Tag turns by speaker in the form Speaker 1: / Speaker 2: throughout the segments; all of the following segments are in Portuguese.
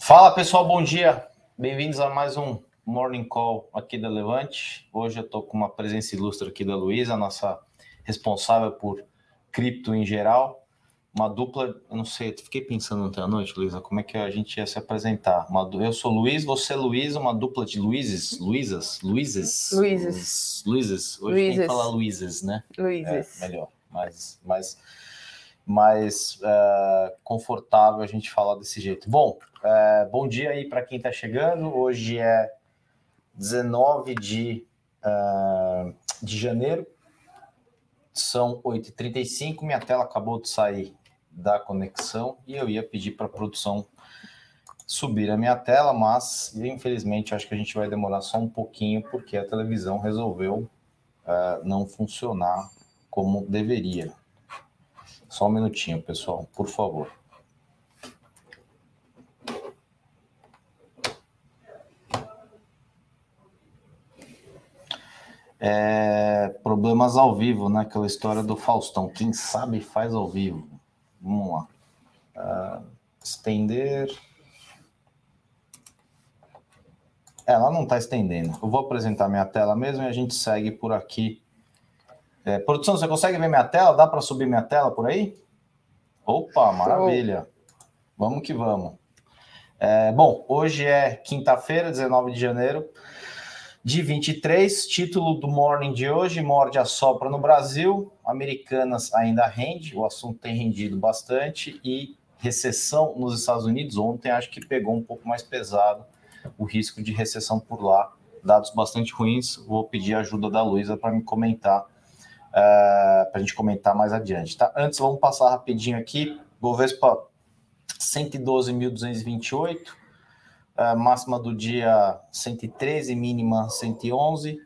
Speaker 1: Fala pessoal, bom dia. Bem-vindos a mais um Morning Call aqui da Levante. Hoje eu estou com uma presença ilustre aqui da Luísa, nossa responsável por cripto em geral. Uma dupla, eu não sei, fiquei pensando ontem à noite, Luísa, como é que a gente ia se apresentar. Uma, eu sou Luiz, você é Luísa, uma dupla de Luizes, Luísas, Luizes.
Speaker 2: Luizes.
Speaker 1: Luizes. Hoje
Speaker 2: Luizes.
Speaker 1: tem que falar Luizes, né?
Speaker 2: Luizes.
Speaker 1: É, melhor, mais, mais, mais é, confortável a gente falar desse jeito. Bom, é, bom dia aí para quem está chegando. Hoje é 19 de, uh, de janeiro, são 8h35. Minha tela acabou de sair da conexão e eu ia pedir para a produção subir a minha tela, mas infelizmente acho que a gente vai demorar só um pouquinho porque a televisão resolveu uh, não funcionar como deveria. Só um minutinho, pessoal, por favor. É, problemas ao vivo, né? Aquela história do Faustão. Quem sabe faz ao vivo. Vamos lá. Uh, estender. Ela não está estendendo. Eu vou apresentar minha tela mesmo e a gente segue por aqui. É, produção, você consegue ver minha tela? Dá para subir minha tela por aí? Opa, maravilha. Vamos que vamos. É, bom, hoje é quinta-feira, 19 de janeiro de 23, título do Morning de hoje, morde a sopra no Brasil, Americanas ainda rende, o assunto tem rendido bastante, e recessão nos Estados Unidos, ontem acho que pegou um pouco mais pesado o risco de recessão por lá, dados bastante ruins, vou pedir a ajuda da Luísa para me comentar, para a gente comentar mais adiante, tá? Antes, vamos passar rapidinho aqui, Bovespa 112.228, a máxima do dia 113, mínima 111.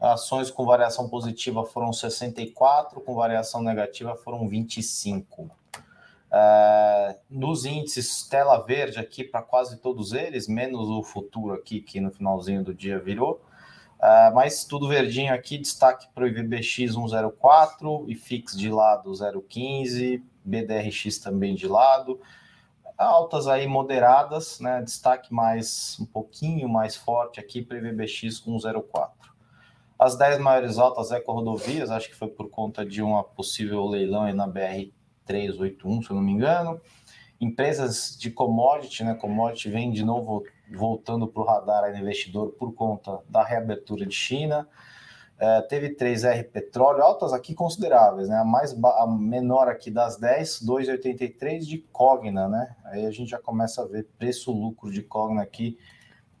Speaker 1: Ações com variação positiva foram 64, com variação negativa foram 25. Uh, nos índices tela verde aqui para quase todos eles, menos o futuro aqui, que no finalzinho do dia virou. Uh, mas tudo verdinho aqui, destaque para o IVBX 104, IFIX de lado 015, BDRX também de lado altas aí moderadas, né? Destaque mais um pouquinho mais forte aqui para IVBX 104. As 10 maiores altas eco-rodovias, acho que foi por conta de uma possível leilão aí na BR 381, se eu não me engano. Empresas de commodity, né? Commodity vem de novo voltando para o radar aí investidor por conta da reabertura de China. É, teve 3R Petróleo, altas aqui consideráveis, né? A mais a menor aqui das 10, 2,83 de Cogna, né? Aí a gente já começa a ver preço-lucro de Cogna aqui,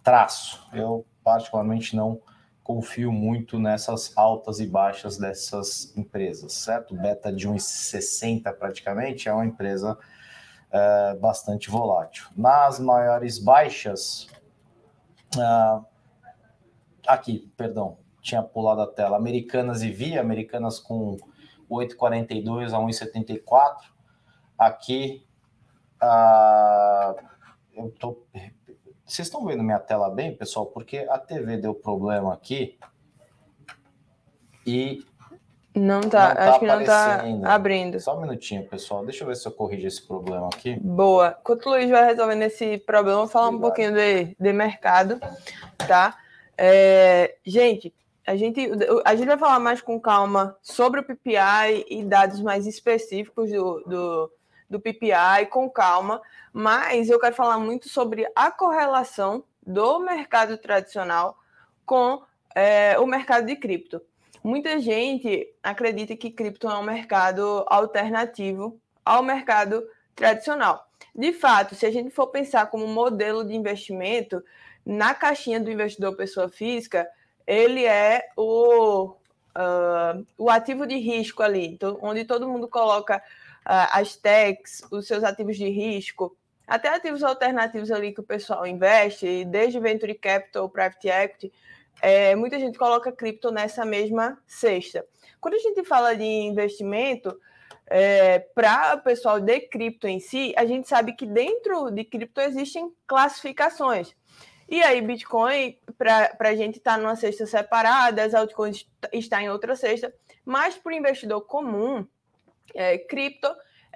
Speaker 1: traço. Eu, particularmente, não confio muito nessas altas e baixas dessas empresas, certo? Beta de 1,60 praticamente é uma empresa é, bastante volátil. Nas maiores baixas, uh, aqui, perdão, tinha pulado a tela. Americanas e Via, Americanas com 8,42 a 1,74. Aqui, uh, eu tô. Vocês estão vendo minha tela bem, pessoal? Porque a TV deu problema aqui e.
Speaker 2: Não tá, não tá acho que não tá abrindo.
Speaker 1: Só um minutinho, pessoal. Deixa eu ver se eu corrijo esse problema aqui.
Speaker 2: Boa. Enquanto o Luiz vai resolvendo esse problema, vou falar Obrigado. um pouquinho de, de mercado, tá? É, gente, a gente, a gente vai falar mais com calma sobre o PPI e dados mais específicos do, do, do PPI, com calma, mas eu quero falar muito sobre a correlação do mercado tradicional com é, o mercado de cripto. Muita gente acredita que cripto é um mercado alternativo ao mercado tradicional. De fato, se a gente for pensar como modelo de investimento, na caixinha do investidor pessoa física, ele é o, uh, o ativo de risco ali, então, onde todo mundo coloca uh, as techs, os seus ativos de risco, até ativos alternativos ali que o pessoal investe, desde Venture Capital, Private Equity, é, muita gente coloca cripto nessa mesma cesta. Quando a gente fala de investimento, é, para o pessoal de cripto em si, a gente sabe que dentro de cripto existem classificações. E aí, Bitcoin, para a gente tá numa cesta separada, as altcoins está em outra cesta, mas para o investidor comum, é, cripto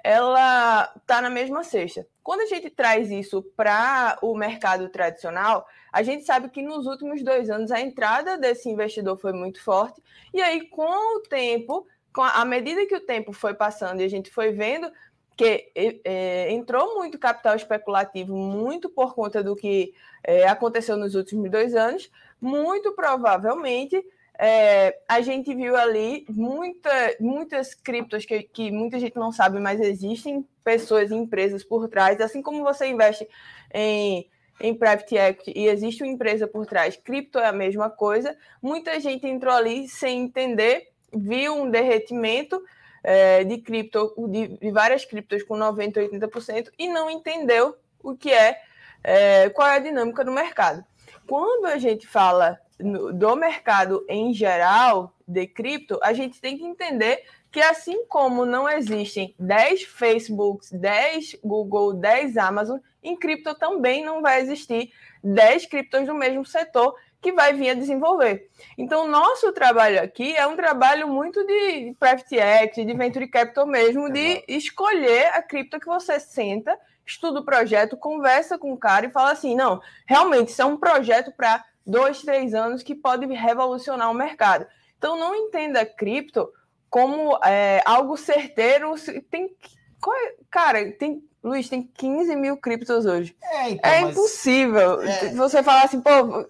Speaker 2: ela está na mesma cesta. Quando a gente traz isso para o mercado tradicional, a gente sabe que nos últimos dois anos a entrada desse investidor foi muito forte, e aí com o tempo, com a, à medida que o tempo foi passando e a gente foi vendo que é, entrou muito capital especulativo, muito por conta do que é, aconteceu nos últimos dois anos, muito provavelmente é, a gente viu ali muita, muitas criptos que, que muita gente não sabe, mas existem pessoas e empresas por trás. Assim como você investe em, em private equity e existe uma empresa por trás, cripto é a mesma coisa. Muita gente entrou ali sem entender, viu um derretimento é, de cripto, de, de, várias criptos com 90%, 80% e não entendeu o que é, é qual é a dinâmica do mercado. Quando a gente fala do mercado em geral de cripto, a gente tem que entender que assim como não existem 10 Facebooks, 10 Google, 10 Amazon, em cripto também não vai existir 10 criptos do mesmo setor que vai vir a desenvolver. Então, nosso trabalho aqui é um trabalho muito de private equity, de venture capital mesmo, de escolher a cripto que você senta, estuda o projeto, conversa com o cara e fala assim, não, realmente isso é um projeto para dois, três anos que pode revolucionar o mercado. Então, não entenda cripto como é, algo certeiro. Tem, é, cara, tem, Luiz, tem 15 mil criptos hoje. É, então, é impossível é... você falar assim, pô,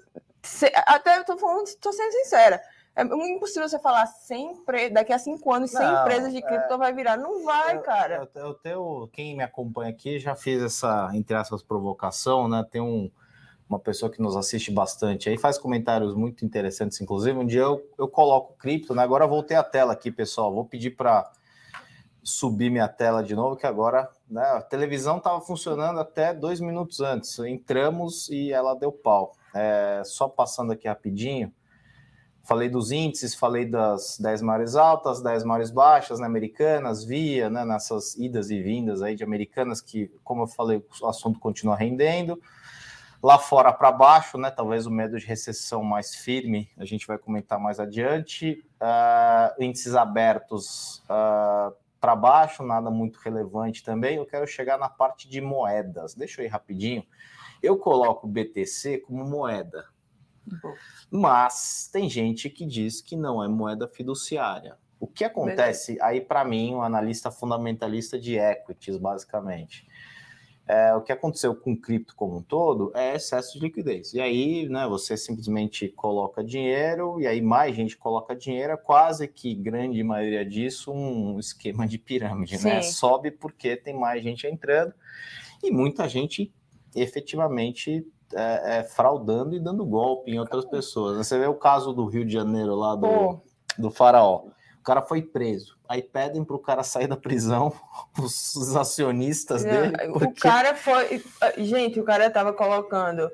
Speaker 2: até eu tô falando, tô sendo sincera. É impossível você falar sempre, daqui a cinco anos, 100 não, empresas de cripto é, vai virar. Não vai,
Speaker 1: eu,
Speaker 2: cara.
Speaker 1: Eu, eu tenho, quem me acompanha aqui já fez essa, entre essas provocação, né? Tem um, uma pessoa que nos assiste bastante aí, faz comentários muito interessantes, inclusive. Um dia eu, eu coloco cripto, né? Agora voltei a tela aqui, pessoal. Vou pedir para subir minha tela de novo, que agora né, a televisão estava funcionando até dois minutos antes. Entramos e ela deu pau. É, só passando aqui rapidinho. Falei dos índices, falei das 10 maiores altas, 10 maiores baixas, né, americanas, via, né, nessas idas e vindas aí de americanas, que, como eu falei, o assunto continua rendendo. Lá fora para baixo, né? Talvez o medo de recessão mais firme, a gente vai comentar mais adiante. Uh, índices abertos uh, ah, para baixo, nada muito relevante também. Eu quero chegar na parte de moedas. Deixa eu ir rapidinho. Eu coloco o BTC como moeda. Mas tem gente que diz que não é moeda fiduciária. O que acontece aí para mim, um analista fundamentalista de equities, basicamente é, o que aconteceu com o cripto como um todo é excesso de liquidez. E aí, né, você simplesmente coloca dinheiro, e aí mais gente coloca dinheiro, é quase que grande maioria disso um esquema de pirâmide, né? Sobe porque tem mais gente entrando e muita gente efetivamente é, é, fraudando e dando golpe em outras pessoas. Você vê o caso do Rio de Janeiro lá do, oh. do faraó. O cara foi preso. Aí pedem para o cara sair da prisão, os acionistas dele.
Speaker 2: Porque... O cara foi. Gente, o cara estava colocando.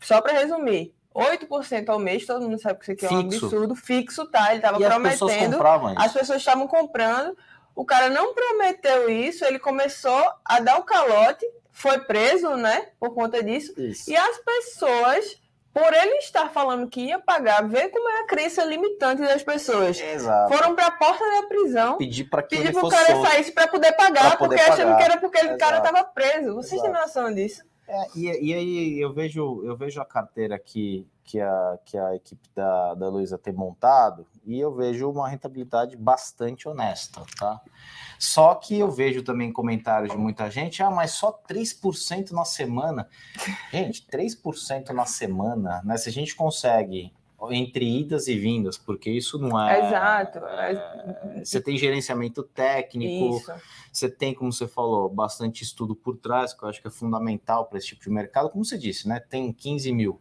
Speaker 2: Só para resumir, 8% ao mês, todo mundo sabe que isso aqui é um fixo. absurdo, fixo, tá? Ele estava prometendo. As pessoas estavam comprando. O cara não prometeu isso, ele começou a dar o calote, foi preso, né? Por conta disso. Isso. E as pessoas por ele estar falando que ia pagar, ver como é a crença limitante das pessoas.
Speaker 1: Exato.
Speaker 2: Foram para a porta da prisão,
Speaker 1: pedir para que
Speaker 2: pedir o cara solto, saísse para poder pagar, poder porque pagar. achando que era porque o cara estava preso. Vocês têm noção disso?
Speaker 1: É, e, e, aí eu vejo, eu vejo a carteira que, que, a, que a equipe da, da Luiza tem montado e eu vejo uma rentabilidade bastante honesta, tá? Só que eu vejo também comentários de muita gente, ah, mas só 3% na semana. Gente, 3% na semana, né? Se a gente consegue entre idas e vindas, porque isso não é.
Speaker 2: Exato.
Speaker 1: É, você tem gerenciamento técnico, isso. você tem, como você falou, bastante estudo por trás, que eu acho que é fundamental para esse tipo de mercado. Como você disse, né? Tem 15 mil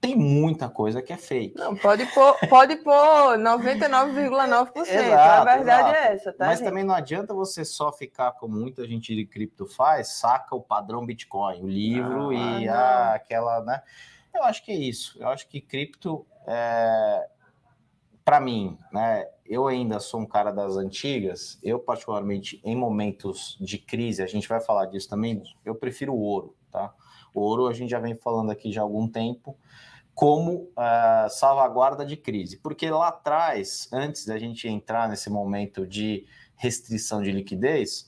Speaker 1: tem muita coisa que é fake.
Speaker 2: Não, pode pôr, pode pôr 99,9%. a verdade exato. é essa, tá?
Speaker 1: Mas
Speaker 2: gente?
Speaker 1: também não adianta você só ficar como muita gente de cripto faz, saca o padrão Bitcoin, o livro ah, e a, aquela, né? Eu acho que é isso. Eu acho que cripto é, para mim, né? Eu ainda sou um cara das antigas. Eu particularmente em momentos de crise, a gente vai falar disso também. Eu prefiro o ouro, tá? O ouro a gente já vem falando aqui já há algum tempo como uh, salvaguarda de crise. Porque lá atrás, antes da gente entrar nesse momento de restrição de liquidez,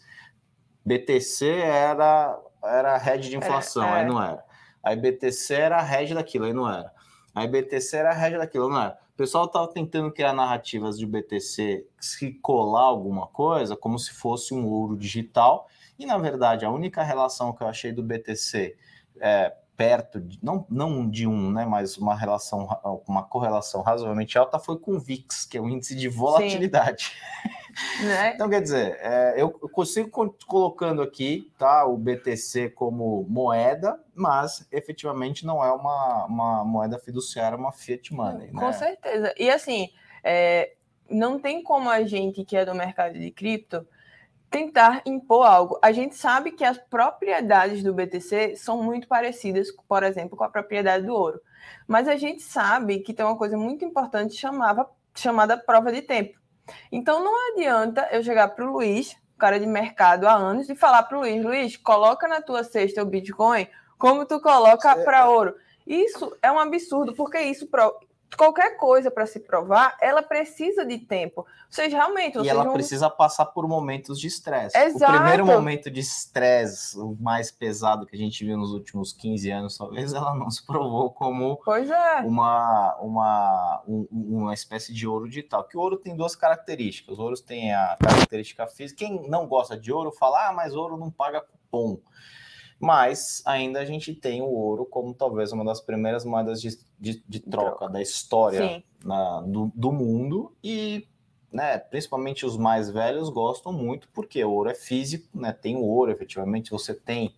Speaker 1: BTC era, era rede de inflação, é, é. aí não era. Aí BTC era a rede daquilo, aí não era. Aí BTC era a rede daquilo, não era. O pessoal estava tentando criar narrativas de BTC se colar alguma coisa, como se fosse um ouro digital. E, na verdade, a única relação que eu achei do BTC é, perto, de, não, não de um, né, mas uma relação, uma correlação razoavelmente alta foi com o VIX, que é o índice de volatilidade. Né? Então, quer dizer, é, eu consigo colocando aqui tá, o BTC como moeda, mas efetivamente não é uma, uma moeda fiduciária, uma fiat money.
Speaker 2: Com né? certeza. E assim, é, não tem como a gente que é do mercado de cripto tentar impor algo. A gente sabe que as propriedades do BTC são muito parecidas, por exemplo, com a propriedade do ouro. Mas a gente sabe que tem uma coisa muito importante chamava, chamada prova de tempo. Então não adianta eu chegar para o Luiz, cara de mercado há anos, e falar para o Luiz, Luiz, coloca na tua cesta o Bitcoin como tu coloca para ouro. Isso é um absurdo, porque isso qualquer coisa para se provar, ela precisa de tempo. Ou seja, realmente.
Speaker 1: E ela precisa passar por momentos de estresse. O primeiro momento de estresse, o mais pesado que a gente viu nos últimos 15 anos, talvez ela não se provou como
Speaker 2: é.
Speaker 1: uma, uma, um, uma espécie de ouro digital. Que o ouro tem duas características. O ouro tem a característica física. Quem não gosta de ouro fala, ah, mas ouro não paga cupom mas ainda a gente tem o ouro como talvez uma das primeiras moedas de, de, de troca, troca, da história na, do, do, mundo. E né, principalmente os mais velhos gostam muito porque o ouro é físico, né, tem o ouro efetivamente, você tem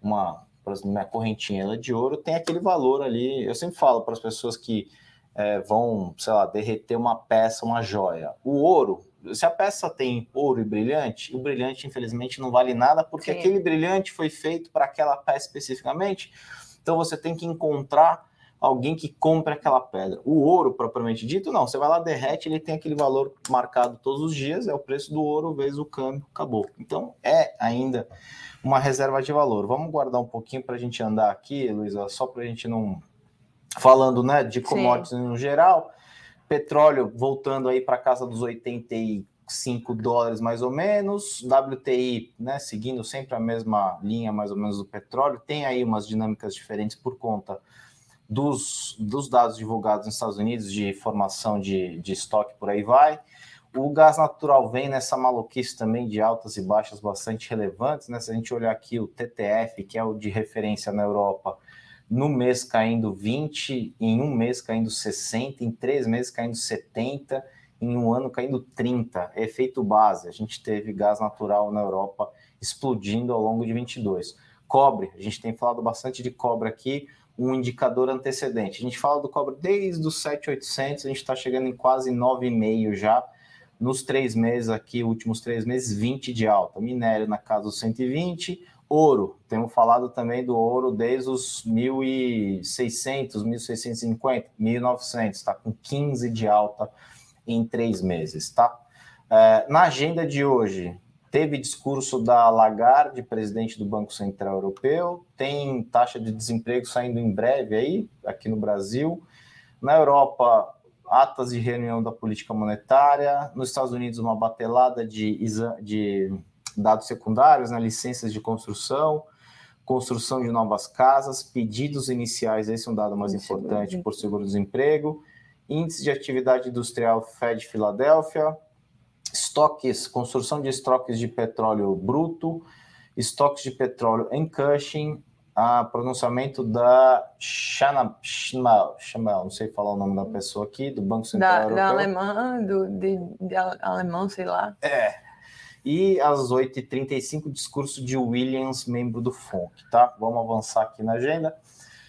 Speaker 1: uma, exemplo, minha correntinha de ouro tem aquele valor ali, eu sempre falo para as pessoas que é, vão, sei lá, derreter uma peça, uma joia, o ouro se a peça tem ouro e brilhante, o brilhante, infelizmente, não vale nada, porque Sim. aquele brilhante foi feito para aquela peça especificamente. Então você tem que encontrar alguém que compre aquela pedra. O ouro, propriamente dito, não. Você vai lá, derrete, ele tem aquele valor marcado todos os dias, é o preço do ouro vezes o câmbio, acabou. Então é ainda uma reserva de valor. Vamos guardar um pouquinho para a gente andar aqui, Luísa, só para a gente não. Falando né, de commodities Sim. no geral. Petróleo voltando aí para casa dos 85 dólares mais ou menos. WTI, né, seguindo sempre a mesma linha mais ou menos do petróleo. Tem aí umas dinâmicas diferentes por conta dos, dos dados divulgados nos Estados Unidos de formação de, de estoque por aí vai. O gás natural vem nessa maluquice também de altas e baixas bastante relevantes. Né? Se a gente olhar aqui o TTF, que é o de referência na Europa, no mês caindo 20, em um mês caindo 60, em três meses caindo 70, em um ano caindo 30. É efeito base. A gente teve gás natural na Europa explodindo ao longo de 22. Cobre, a gente tem falado bastante de cobre aqui, um indicador antecedente. A gente fala do cobre desde os 7,800, a gente está chegando em quase 9,5 já. Nos três meses aqui, últimos três meses, 20 de alta. Minério na casa dos 120, Ouro, temos falado também do ouro desde os 1.600, 1.650, 1.900, está com 15 de alta em três meses, tá? É, na agenda de hoje, teve discurso da Lagarde, presidente do Banco Central Europeu, tem taxa de desemprego saindo em breve aí, aqui no Brasil. Na Europa, atas de reunião da política monetária. Nos Estados Unidos, uma batelada de, de dados secundários, né, licenças de construção, construção de novas casas, pedidos iniciais, esse é um dado mais importante por seguro-desemprego, índice de atividade industrial Fed Filadélfia, estoques, construção de estoques de petróleo bruto, estoques de petróleo em Cushing, a pronunciamento da Shana, Shmal, não sei falar o nome da pessoa aqui, do Banco Central da, Europeu.
Speaker 2: Da alemã, do, de, de alemão, sei lá.
Speaker 1: É, e às 8h35, discurso de Williams, membro do FONC, tá? Vamos avançar aqui na agenda.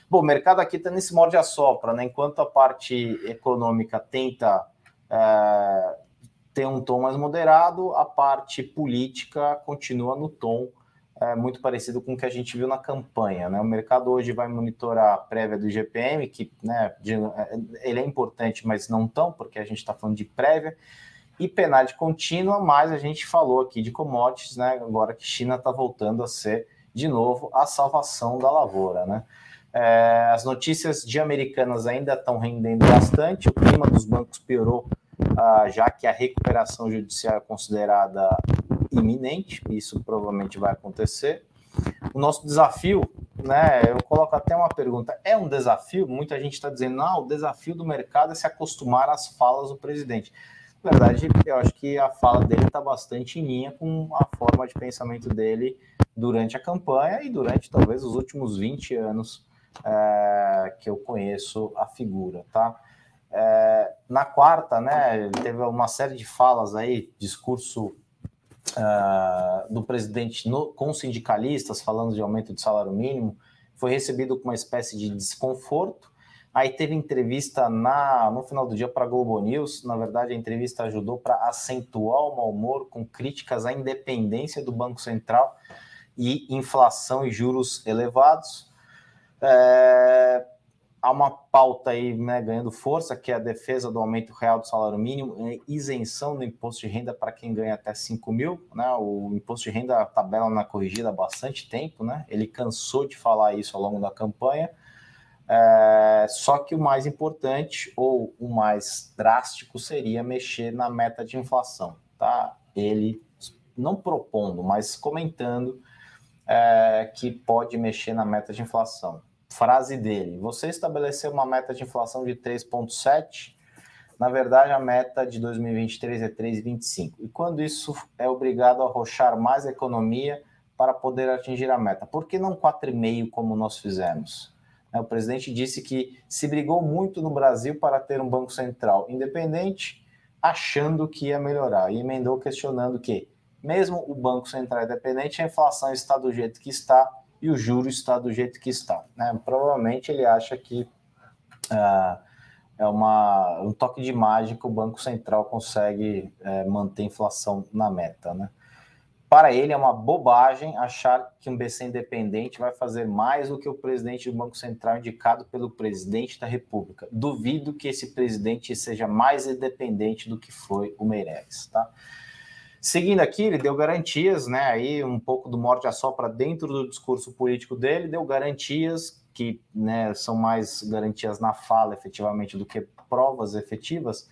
Speaker 1: Bom, o mercado aqui está nesse morde a sopra, né? Enquanto a parte econômica tenta é, ter um tom mais moderado, a parte política continua no tom é, muito parecido com o que a gente viu na campanha. Né? O mercado hoje vai monitorar a prévia do IGPM, que né, de, é, ele é importante, mas não tão, porque a gente está falando de prévia e penalidade contínua, mas a gente falou aqui de commodities, né? Agora que China está voltando a ser de novo a salvação da lavoura, né? É, as notícias de americanas ainda estão rendendo bastante, o clima dos bancos piorou, ah, já que a recuperação judicial é considerada iminente, isso provavelmente vai acontecer. O nosso desafio, né? Eu coloco até uma pergunta: é um desafio? Muita gente está dizendo, não, o desafio do mercado é se acostumar às falas do presidente. Na verdade, eu acho que a fala dele está bastante em linha com a forma de pensamento dele durante a campanha e durante talvez os últimos 20 anos é, que eu conheço a figura, tá? É, na quarta, né, ele teve uma série de falas aí, discurso uh, do presidente no, com sindicalistas falando de aumento de salário mínimo, foi recebido com uma espécie de desconforto. Aí teve entrevista na, no final do dia para a Globo News. Na verdade, a entrevista ajudou para acentuar o mau humor com críticas à independência do Banco Central e inflação e juros elevados. É, há uma pauta aí né, ganhando força, que é a defesa do aumento real do salário mínimo, isenção do imposto de renda para quem ganha até 5 mil. Né? O imposto de renda tabela na corrigida há bastante tempo, né? ele cansou de falar isso ao longo da campanha. É, só que o mais importante ou o mais drástico seria mexer na meta de inflação. Tá? Ele não propondo, mas comentando é, que pode mexer na meta de inflação frase dele: Você estabeleceu uma meta de inflação de 3,7%. Na verdade, a meta de 2023 é 3,25. E quando isso é obrigado a arrochar mais a economia para poder atingir a meta? Por que não 4,5% como nós fizemos? Né, o presidente disse que se brigou muito no Brasil para ter um Banco Central independente, achando que ia melhorar. E emendou questionando que, mesmo o Banco Central independente, a inflação está do jeito que está e o juro está do jeito que está. Né? Provavelmente ele acha que uh, é uma, um toque de mágica o Banco Central consegue uh, manter a inflação na meta. Né? Para ele é uma bobagem achar que um BC independente vai fazer mais do que o presidente do Banco Central indicado pelo presidente da República. Duvido que esse presidente seja mais independente do que foi o Meirelles. Tá? Seguindo aqui, ele deu garantias, né? Aí um pouco do morte a sopra dentro do discurso político dele, deu garantias que né, são mais garantias na fala, efetivamente, do que provas efetivas.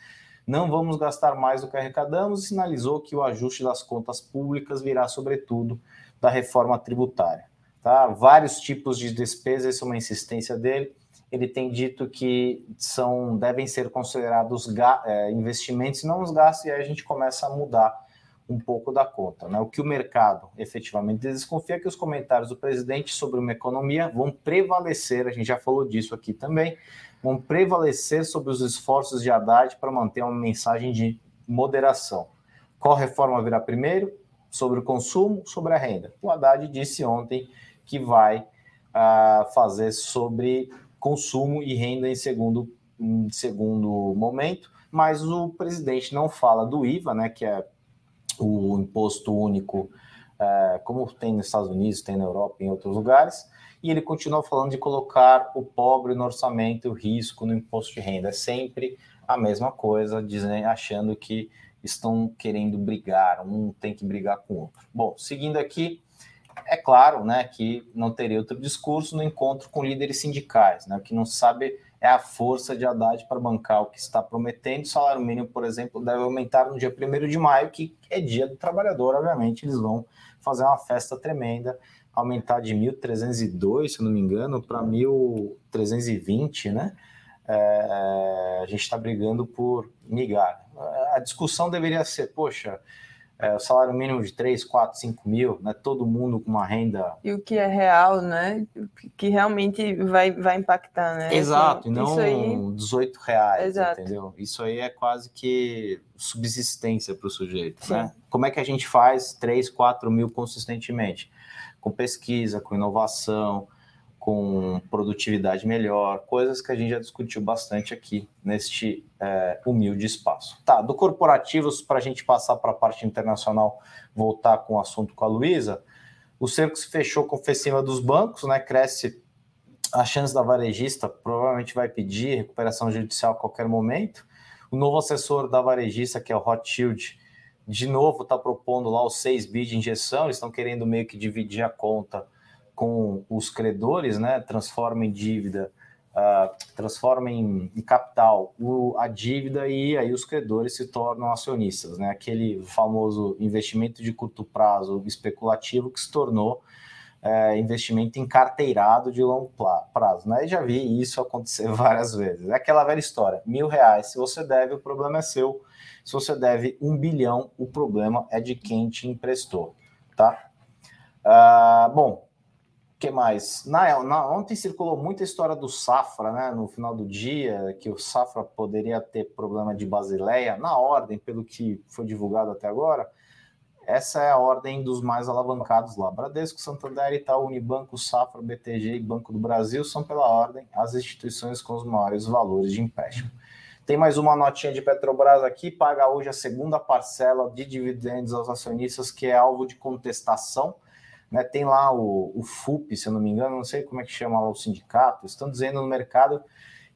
Speaker 1: Não vamos gastar mais do que arrecadamos e sinalizou que o ajuste das contas públicas virá, sobretudo, da reforma tributária. Tá? Vários tipos de despesas, essa é uma insistência dele. Ele tem dito que são devem ser considerados é, investimentos e não os gastos, e aí a gente começa a mudar um pouco da conta. Né? O que o mercado efetivamente desconfia é que os comentários do presidente sobre uma economia vão prevalecer, a gente já falou disso aqui também, vão prevalecer sobre os esforços de Haddad para manter uma mensagem de moderação. Qual reforma virá primeiro? Sobre o consumo, sobre a renda. O Haddad disse ontem que vai uh, fazer sobre consumo e renda em segundo, em segundo momento, mas o presidente não fala do IVA, né, que é o imposto único, é, como tem nos Estados Unidos, tem na Europa, em outros lugares, e ele continua falando de colocar o pobre no orçamento, o risco no imposto de renda. É sempre a mesma coisa, dizendo, achando que estão querendo brigar, um tem que brigar com o outro. Bom, seguindo aqui, é claro né, que não teria outro discurso no encontro com líderes sindicais, né, que não sabe é a força de Haddad para bancar o que está prometendo. O salário mínimo, por exemplo, deve aumentar no dia 1 de maio, que é dia do trabalhador, obviamente, eles vão fazer uma festa tremenda, aumentar de 1.302, se não me engano, para 1.320, né? É, a gente está brigando por migalha. A discussão deveria ser, poxa, é, o salário mínimo de 3, 4, 5 mil, né? todo mundo com uma renda.
Speaker 2: E o que é real, né? Que realmente vai, vai impactar, né?
Speaker 1: Exato, e não aí... 18 reais, Exato. entendeu? Isso aí é quase que subsistência para o sujeito, Sim. né? Como é que a gente faz 3, 4 mil consistentemente? Com pesquisa, com inovação, com produtividade melhor, coisas que a gente já discutiu bastante aqui neste é, humilde espaço. Tá, do corporativos, para a gente passar para a parte internacional, voltar com o assunto com a Luísa, o cerco se fechou com o cima dos bancos, né? Cresce a chance da varejista, provavelmente vai pedir recuperação judicial a qualquer momento. O novo assessor da varejista, que é o Rothschild, de novo está propondo lá os 6 bi de injeção, eles estão querendo meio que dividir a conta com os credores, né, transforma em dívida uh, transforma em, em capital o, a dívida e aí os credores se tornam acionistas, né? Aquele famoso investimento de curto prazo especulativo que se tornou é, investimento encarteirado de longo prazo, né? Já vi isso acontecer várias vezes. É aquela velha história: mil reais, se você deve, o problema é seu. Se você deve um bilhão, o problema é de quem te emprestou, tá? Uh, bom, que mais? Na, na, ontem circulou muita história do Safra, né? No final do dia, que o Safra poderia ter problema de Basileia. Na ordem, pelo que foi divulgado até agora, essa é a ordem dos mais alavancados lá. Bradesco, Santander, Itaú, Unibanco, Safra, BTG e Banco do Brasil são, pela ordem, as instituições com os maiores valores de empréstimo. Tem mais uma notinha de Petrobras aqui, paga hoje a segunda parcela de dividendos aos acionistas, que é alvo de contestação né, tem lá o, o FUP, se eu não me engano, não sei como é que chama lá o sindicato, estão dizendo no mercado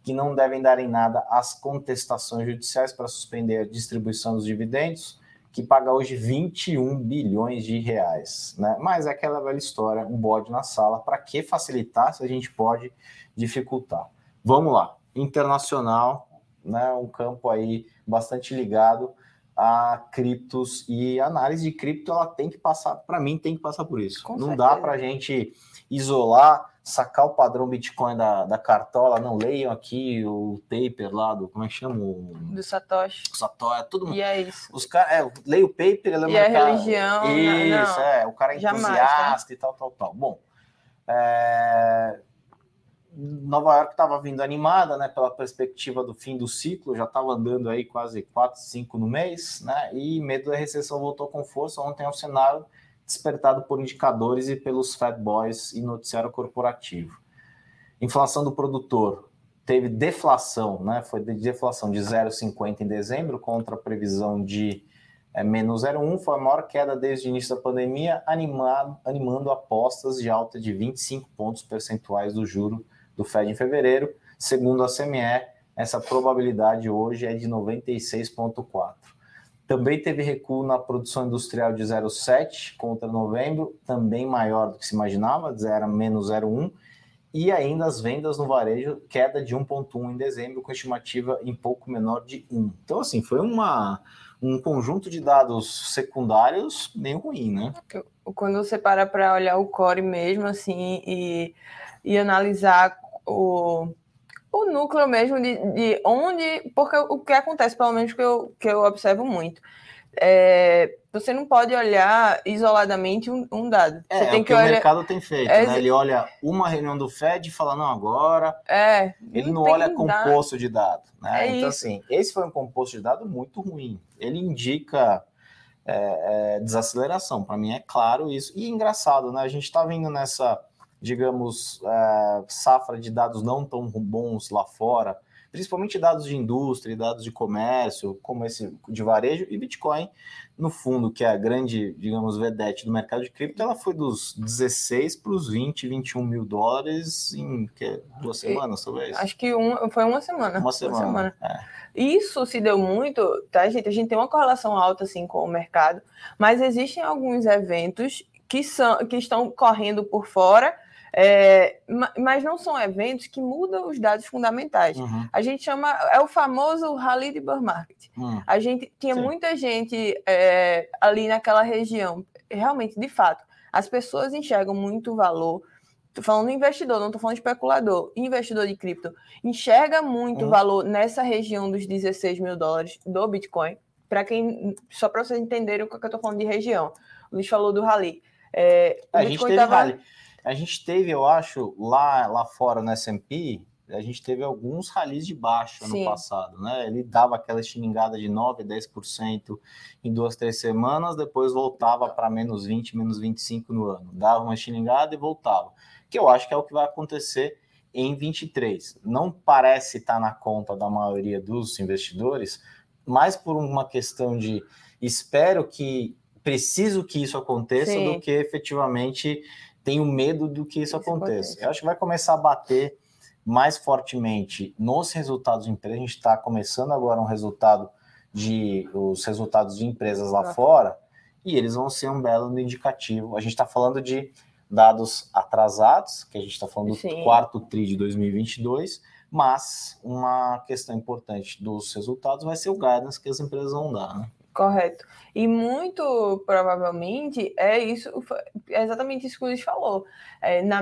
Speaker 1: que não devem dar em nada as contestações judiciais para suspender a distribuição dos dividendos, que paga hoje 21 bilhões de reais. Né? Mas é aquela velha história, um bode na sala, para que facilitar se a gente pode dificultar? Vamos lá, internacional, né, um campo aí bastante ligado a criptos e análise de cripto ela tem que passar, para mim tem que passar por isso. Com não certeza. dá para a gente isolar, sacar o padrão Bitcoin da, da cartola, não leiam aqui o paper lá do, como é que chama?
Speaker 2: Do Satoshi.
Speaker 1: O Satoshi, é tudo.
Speaker 2: E é isso.
Speaker 1: Os caras, é, leia o paper, ele é
Speaker 2: E a religião.
Speaker 1: Isso, não, é, o cara é entusiasta tá? e tal, tal, tal. Bom, é, Nova York estava vindo animada, né, pela perspectiva do fim do ciclo, já estava andando aí quase 4, 5 no mês, né, e medo da recessão voltou com força. Ontem é um cenário despertado por indicadores e pelos Fed Boys e noticiário corporativo. Inflação do produtor teve deflação, né, foi de deflação de 0,50 em dezembro contra a previsão de é, menos 0,1, foi a maior queda desde o início da pandemia, animado, animando apostas de alta de 25 pontos percentuais do juro do Fed em fevereiro. Segundo a CME, essa probabilidade hoje é de 96,4. Também teve recuo na produção industrial de 0,7 contra novembro, também maior do que se imaginava, era menos 0,1. E ainda as vendas no varejo, queda de 1,1 em dezembro, com estimativa em pouco menor de 1. Então, assim, foi uma, um conjunto de dados secundários bem ruim, né?
Speaker 2: Quando você para para olhar o core mesmo, assim, e, e analisar o, o núcleo mesmo de, de onde. Porque o que acontece, pelo menos que eu, que eu observo muito, é, você não pode olhar isoladamente um, um dado.
Speaker 1: É,
Speaker 2: você tem
Speaker 1: é que, que olhar... o mercado tem feito. É, né? Ele olha uma reunião do Fed e fala, não, agora.
Speaker 2: É,
Speaker 1: ele não, olha composto de dado. Né? É então, isso. assim, esse foi um composto de dado muito ruim. Ele indica é, é, desaceleração. Para mim é claro isso. E engraçado, né? A gente está vindo nessa digamos, é, safra de dados não tão bons lá fora, principalmente dados de indústria, dados de comércio, como esse de varejo e Bitcoin, no fundo, que é a grande, digamos, vedete do mercado de cripto, ela foi dos 16 para os 20, 21 mil dólares em que, duas semanas, talvez?
Speaker 2: Acho que foi uma semana.
Speaker 1: Uma semana. Uma semana. É.
Speaker 2: Isso se deu muito, tá, gente? A gente tem uma correlação alta, assim, com o mercado, mas existem alguns eventos que, são, que estão correndo por fora é, mas não são eventos que mudam os dados fundamentais. Uhum. A gente chama, é o famoso rally de bear market. Uhum. A gente tinha Sim. muita gente é, ali naquela região. Realmente, de fato, as pessoas enxergam muito valor. Estou falando investidor, não estou falando especulador. Investidor de cripto enxerga muito uhum. valor nessa região dos 16 mil dólares do Bitcoin. Para quem, só para vocês entenderem o que eu estou falando de região. O Luiz falou do rally.
Speaker 1: É, a gente teve tava... rally. A gente teve, eu acho, lá, lá fora no S&P, a gente teve alguns ralis de baixo Sim. passado, né? Ele dava aquela estilingada de 9, 10% em duas, três semanas, depois voltava para menos 20, menos 25 no ano. Dava uma estilingada e voltava. Que eu acho que é o que vai acontecer em 23. Não parece estar na conta da maioria dos investidores, mas por uma questão de espero que preciso que isso aconteça Sim. do que efetivamente tenho medo do que isso, isso aconteça. Eu acho que vai começar a bater mais fortemente nos resultados de empresa. A gente está começando agora um resultado de os resultados de empresas lá ah. fora e eles vão ser um belo indicativo. A gente está falando de dados atrasados, que a gente está falando Sim. do quarto TRI de 2022, mas uma questão importante dos resultados vai ser o guidance que as empresas vão dar, né?
Speaker 2: Correto. E muito provavelmente é isso, é exatamente isso que o Luiz falou. É, na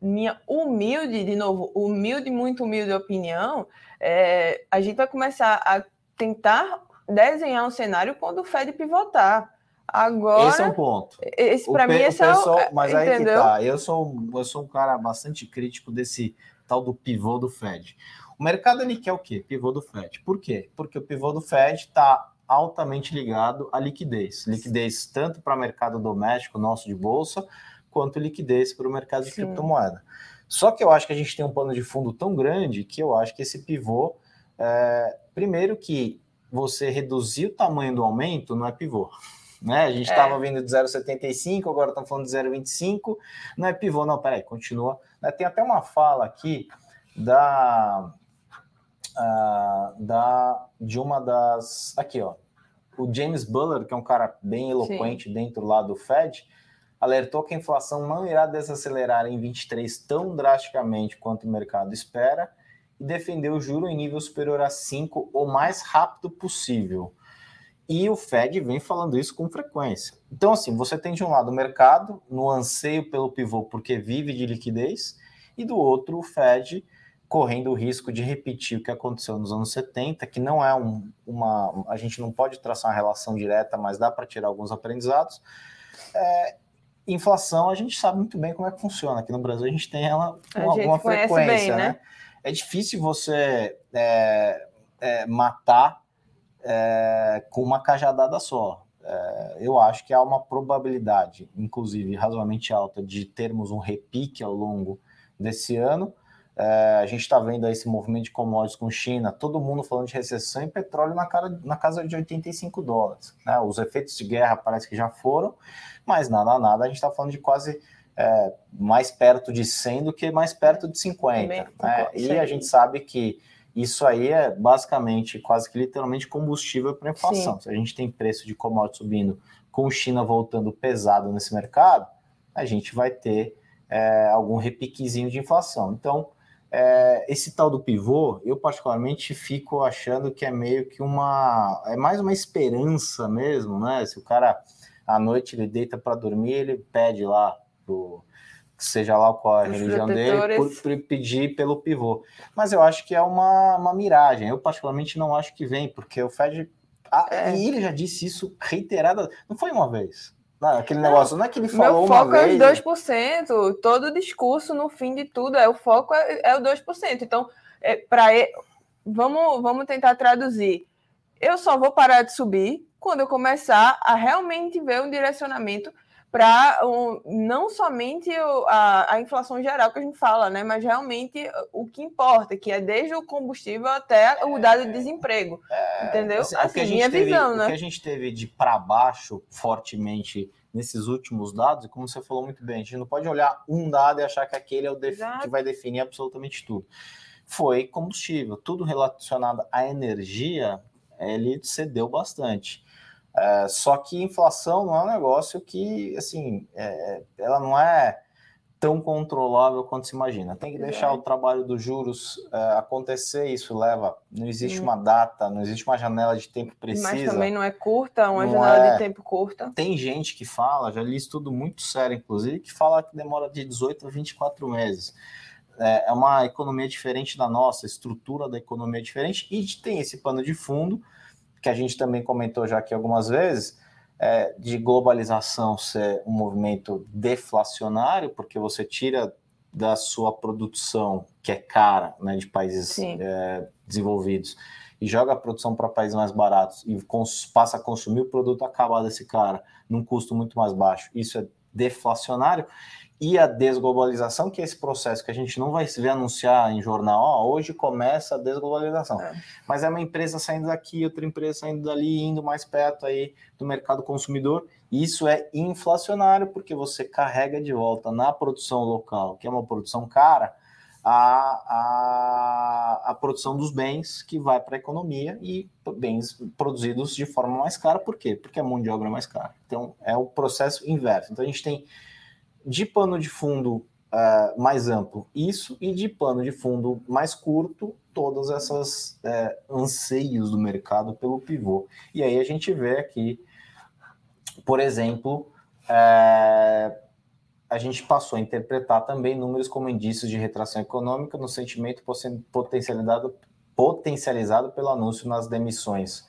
Speaker 2: minha humilde, de novo, humilde, muito humilde opinião, é, a gente vai começar a tentar desenhar um cenário quando o Fed pivotar. Agora.
Speaker 1: Esse é um ponto.
Speaker 2: Esse, para mim, esse pessoal, é o.
Speaker 1: Mas entendeu? aí que tá. Eu sou, eu sou um cara bastante crítico desse tal do pivô do Fed. O mercado ele quer o quê? Pivô do Fed. Por quê? Porque o pivô do Fed está altamente ligado à liquidez. Liquidez tanto para o mercado doméstico nosso de bolsa, quanto liquidez para o mercado de Sim. criptomoeda. Só que eu acho que a gente tem um pano de fundo tão grande que eu acho que esse pivô, é, primeiro que você reduzir o tamanho do aumento não é pivô. Né? A gente estava é. vindo de 0,75, agora estamos falando de 0,25, não é pivô, não, peraí, continua. Né? Tem até uma fala aqui da, uh, da de uma das. Aqui, ó. O James Buller, que é um cara bem eloquente Sim. dentro lá do Fed, alertou que a inflação não irá desacelerar em 23 tão drasticamente quanto o mercado espera e defendeu o juro em nível superior a 5 o mais rápido possível. E o Fed vem falando isso com frequência. Então, assim, você tem de um lado o mercado, no anseio pelo pivô, porque vive de liquidez, e do outro o Fed correndo o risco de repetir o que aconteceu nos anos 70, que não é um, uma. A gente não pode traçar uma relação direta, mas dá para tirar alguns aprendizados. É, inflação, a gente sabe muito bem como é que funciona. Aqui no Brasil a gente tem ela com alguma frequência, bem, né? né? É difícil você é, é, matar é, com uma cajadada só. É, eu acho que há uma probabilidade, inclusive razoavelmente alta, de termos um repique ao longo desse ano é, a gente está vendo esse movimento de commodities com China, todo mundo falando de recessão e petróleo na, cara, na casa de 85 dólares. Né? Os efeitos de guerra parece que já foram, mas nada, nada, a gente está falando de quase é, mais perto de 100 do que mais perto de 50. Né? E a gente sabe que isso aí é basicamente, quase que literalmente combustível para inflação. Sim. Se a gente tem preço de commodities subindo, com China voltando pesado nesse mercado, a gente vai ter é, algum repiquezinho de inflação. Então, é, esse tal do pivô, eu particularmente fico achando que é meio que uma. É mais uma esperança mesmo, né? Se o cara à noite ele deita para dormir, ele pede lá pro. Seja lá qual a Os religião dele, por, por, pedir pelo pivô. Mas eu acho que é uma, uma miragem. Eu, particularmente, não acho que vem, porque o Fed. Ah, é. E ele já disse isso reiterada. Não foi uma vez. Não, aquele negócio, não é que ele falou
Speaker 2: Meu foco
Speaker 1: uma
Speaker 2: vez... é os 2%. Todo discurso, no fim de tudo, é o foco é, é o 2%. Então, é, para vamos, vamos tentar traduzir. Eu só vou parar de subir quando eu começar a realmente ver um direcionamento para um, não somente a, a, inflação geral que a gente fala, né, mas realmente o que importa, que é desde o combustível até o dado de desemprego, é, entendeu?
Speaker 1: Assim, assim minha teve, visão, né? O que a gente teve de para baixo fortemente nesses últimos dados, e como você falou muito bem, a gente não pode olhar um dado e achar que aquele é o que vai definir absolutamente tudo. Foi combustível, tudo relacionado à energia, ele cedeu bastante. É, só que inflação não é um negócio que, assim, é, ela não é tão controlável quanto se imagina. Tem que deixar o trabalho dos juros é, acontecer, isso leva. Não existe uma data, não existe uma janela de tempo precisa. Mas
Speaker 2: também não é curta, uma janela é... de tempo curta.
Speaker 1: Tem gente que fala, já li estudo muito sério, inclusive, que fala que demora de 18 a 24 meses. É, é uma economia diferente da nossa, estrutura da economia é diferente, e tem esse pano de fundo que a gente também comentou já aqui algumas vezes, é, de globalização ser um movimento deflacionário, porque você tira da sua produção, que é cara, né, de países é, desenvolvidos, e joga a produção para países mais baratos e passa a consumir o produto acabado desse cara num custo muito mais baixo. Isso é deflacionário e a desglobalização, que é esse processo que a gente não vai ver anunciar em jornal, ó, hoje começa a desglobalização. É. Mas é uma empresa saindo daqui, outra empresa saindo dali, indo mais perto aí do mercado consumidor. Isso é inflacionário, porque você carrega de volta na produção local, que é uma produção cara, a, a, a produção dos bens que vai para a economia e bens produzidos de forma mais cara. Por quê? Porque a mão de obra é mais cara. Então, é o processo inverso. Então, a gente tem de pano de fundo uh, mais amplo, isso, e de pano de fundo mais curto, todas essas uh, anseios do mercado pelo pivô. E aí a gente vê aqui, por exemplo, uh, a gente passou a interpretar também números como indícios de retração econômica no sentimento potencializado, potencializado pelo anúncio nas demissões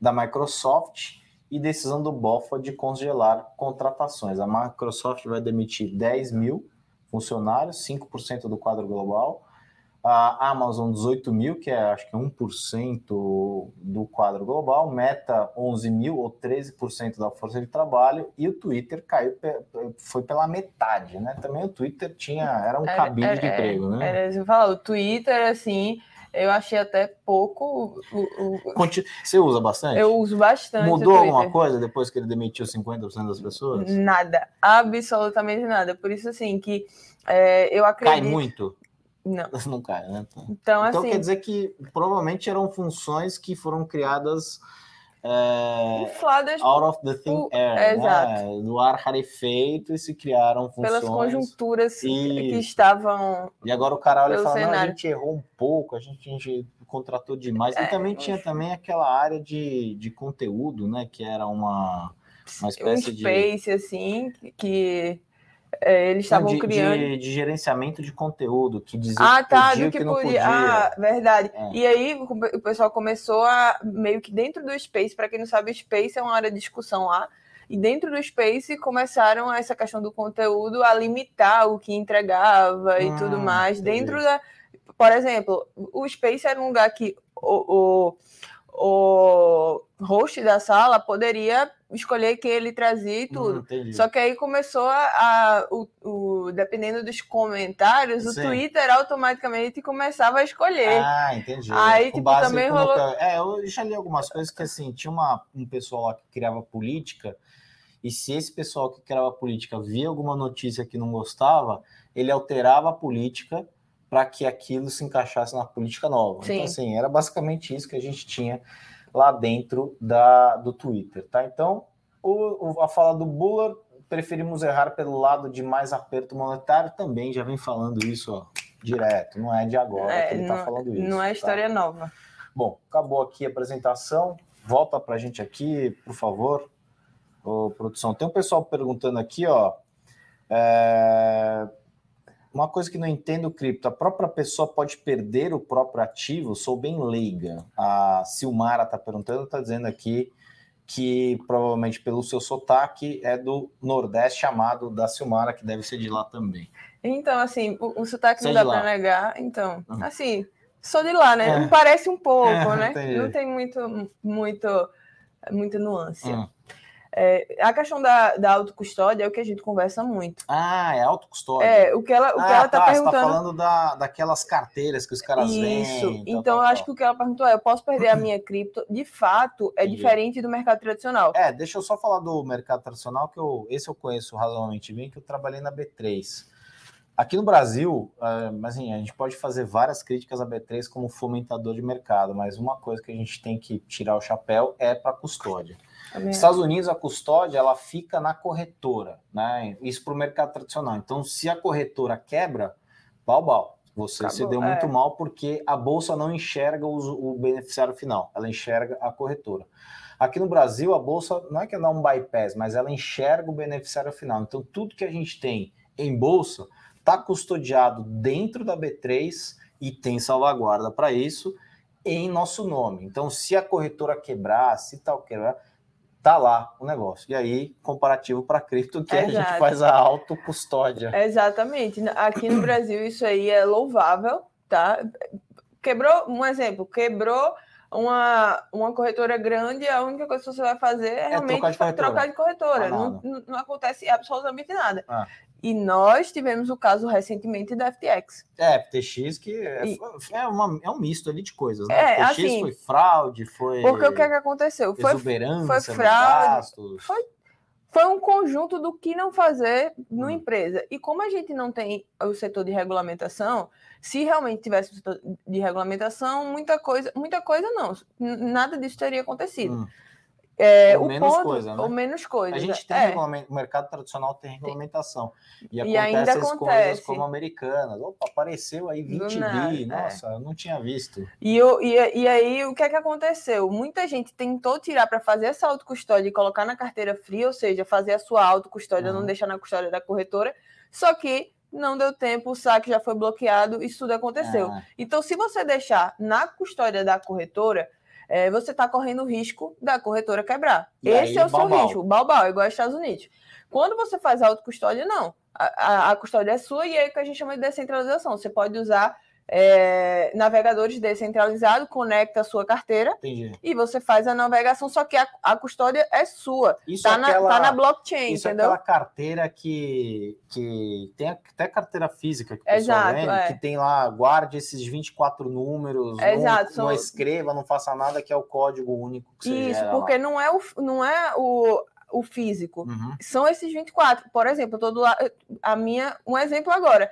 Speaker 1: da Microsoft e decisão do BOFA de congelar contratações. A Microsoft vai demitir 10 mil funcionários, 5% do quadro global. A Amazon, 18 mil, que é acho que 1% do quadro global. Meta, 11 mil, ou 13% da força de trabalho. E o Twitter caiu, foi pela metade, né? Também o Twitter tinha, era um cabide de emprego, né?
Speaker 2: Era, você fala, o Twitter, assim, eu achei até pouco.
Speaker 1: Você usa bastante?
Speaker 2: Eu uso bastante.
Speaker 1: Mudou alguma coisa depois que ele demitiu 50% das pessoas?
Speaker 2: Nada, absolutamente nada. Por isso, assim, que é, eu acredito.
Speaker 1: Cai muito?
Speaker 2: Não.
Speaker 1: Não cai, né?
Speaker 2: Então, então assim...
Speaker 1: quer dizer que provavelmente eram funções que foram criadas é,
Speaker 2: infladas
Speaker 1: out of the thin air, é, né? no ar rarefeito e se criaram funções.
Speaker 2: Pelas conjunturas e... que estavam.
Speaker 1: E agora o cara olha e fala: a gente errou um pouco, a gente, a gente contratou demais. É, e também tinha também aquela área de, de conteúdo, né? Que era uma, uma espécie
Speaker 2: um space, de. assim, que é, eles estavam de, criando.
Speaker 1: De, de, gerenciamento de conteúdo, que dizia
Speaker 2: ah, tá, que podia, do que, que podia. podia. Ah, verdade. É. E aí o pessoal começou a meio que dentro do Space, para quem não sabe, o Space é uma área de discussão lá. E dentro do Space começaram essa questão do conteúdo a limitar o que entregava e tudo hum, mais. Entendi. Dentro da. Por exemplo, o Space era um lugar que o, o o host da sala poderia escolher quem ele trazia e hum, tudo. Hum, Só que aí começou a, a o, o, dependendo dos comentários, Sim. o Twitter automaticamente começava a escolher.
Speaker 1: Ah, entendi.
Speaker 2: Aí tipo, também rolou.
Speaker 1: É, eu já li algumas coisas que assim tinha uma, um pessoal lá que criava política. E se esse pessoal que criava política via alguma notícia que não gostava, ele alterava a política para que aquilo se encaixasse na política nova. Então, Sim. Então, assim, era basicamente isso que a gente tinha lá dentro da, do Twitter, tá? Então, o, a fala do Buller, preferimos errar pelo lado de mais aperto monetário, também já vem falando isso ó, direto, não é de agora é, que ele está falando isso.
Speaker 2: Não é
Speaker 1: tá?
Speaker 2: história tá? nova.
Speaker 1: Bom, acabou aqui a apresentação. Volta para a gente aqui, por favor, Ô, produção. Tem um pessoal perguntando aqui, ó. É uma coisa que não entendo cripto, a própria pessoa pode perder o próprio ativo? Sou bem leiga. A Silmara está perguntando, está dizendo aqui que provavelmente pelo seu sotaque é do Nordeste, chamado da Silmara, que deve ser de lá também.
Speaker 2: Então, assim, o, o sotaque Você não dá para negar. Então, uhum. assim, sou de lá, né? É. Parece um pouco, é, né? Entendi. Não tem muito, muito, muita nuance. Uhum. É, a questão da, da autocustódia é o que a gente conversa muito.
Speaker 1: Ah, é autocustódia.
Speaker 2: É, o que ela, o ah, que ela tá, tá perguntando. Você tá
Speaker 1: falando da, daquelas carteiras que os caras Isso. vendem.
Speaker 2: Isso. Então, eu acho que o que ela perguntou é: eu posso perder a minha cripto? De fato, é Entendi. diferente do mercado tradicional.
Speaker 1: É, deixa eu só falar do mercado tradicional, que eu, esse eu conheço razoavelmente bem, que eu trabalhei na B3. Aqui no Brasil, uh, assim, a gente pode fazer várias críticas à B3 como fomentador de mercado, mas uma coisa que a gente tem que tirar o chapéu é para a custódia. Nos Estados Unidos, a custódia ela fica na corretora, né? Isso para o mercado tradicional. Então, se a corretora quebra, bal, bal. Você Acabou, se deu muito é. mal porque a bolsa não enxerga o, o, beneficiário final, ela enxerga a corretora. Aqui no Brasil, a bolsa não é que dá um bypass, mas ela enxerga o beneficiário final. Então, tudo que a gente tem em bolsa está custodiado dentro da B3 e tem salvaguarda para isso em nosso nome. Então, se a corretora quebrar, se tal quebrar, tá lá o negócio. E aí, comparativo para cripto, que Exato. a gente faz a autocustódia.
Speaker 2: Exatamente. Aqui no Brasil, isso aí é louvável, tá? Quebrou, um exemplo, quebrou uma, uma corretora grande, a única coisa que você vai fazer é realmente é trocar de corretora. Trocar de corretora. Não, não, não, acontece absolutamente nada. Ah. E nós tivemos o caso recentemente da FTX.
Speaker 1: É, FTX que é, e... é, uma, é um misto ali de coisas, né? É, FTX assim, foi fraude, foi.
Speaker 2: Porque o que, é que aconteceu? Foi, foi fraude. Foi, foi um conjunto do que não fazer numa hum. empresa. E como a gente não tem o setor de regulamentação, se realmente tivesse o setor de regulamentação, muita coisa, muita coisa não. Nada disso teria acontecido. Hum. É,
Speaker 1: ou
Speaker 2: o
Speaker 1: menos
Speaker 2: ponto,
Speaker 1: coisa, né?
Speaker 2: Ou menos coisa.
Speaker 1: A gente tem
Speaker 2: é.
Speaker 1: regulamento, o mercado tradicional tem regulamentação. E,
Speaker 2: E
Speaker 1: acontece coisas como americanas. Opa, apareceu aí 20
Speaker 2: nada,
Speaker 1: bi.
Speaker 2: é.
Speaker 1: Nossa, eu não tinha visto.
Speaker 2: E, eu, e, e aí, o que é que aconteceu? Muita gente tentou tirar para fazer essa autocustódia e colocar na carteira fria, ou seja, fazer a sua autocustódia, não
Speaker 1: Uhum.
Speaker 2: deixar na custódia da corretora, só que não deu tempo, o saque já foi bloqueado, isso tudo aconteceu.
Speaker 1: É.
Speaker 2: Então, se você deixar na custódia da corretora, eh, você está correndo o risco da corretora quebrar.
Speaker 1: E
Speaker 2: Esse
Speaker 1: aí,
Speaker 2: é o seu risco, balbal, igual aos Estados Unidos. Quando você faz autocustódia, não. A, a, a custódia é sua e é o que a gente chama de descentralização. Você pode usar eh, navegadores descentralizados, conecta a sua carteira
Speaker 1: Entendi.
Speaker 2: e você faz a navegação, só que a, a custódia é sua.
Speaker 1: Isso
Speaker 2: Tá,
Speaker 1: é
Speaker 2: na,
Speaker 1: aquela,
Speaker 2: tá na blockchain,
Speaker 1: isso é
Speaker 2: entendeu?
Speaker 1: aquela carteira que, que tem até carteira física que o pessoal
Speaker 2: Exato,
Speaker 1: vende,
Speaker 2: é.
Speaker 1: que tem lá, guarde esses 24 números,
Speaker 2: Exato,
Speaker 1: não,
Speaker 2: são-
Speaker 1: não escreva, não faça nada, que é o código único que você
Speaker 2: Isso, porque
Speaker 1: lá.
Speaker 2: não é o, não é o, o físico.
Speaker 1: Uhum.
Speaker 2: são esses 24. Por exemplo, todo a minha, um exemplo agora.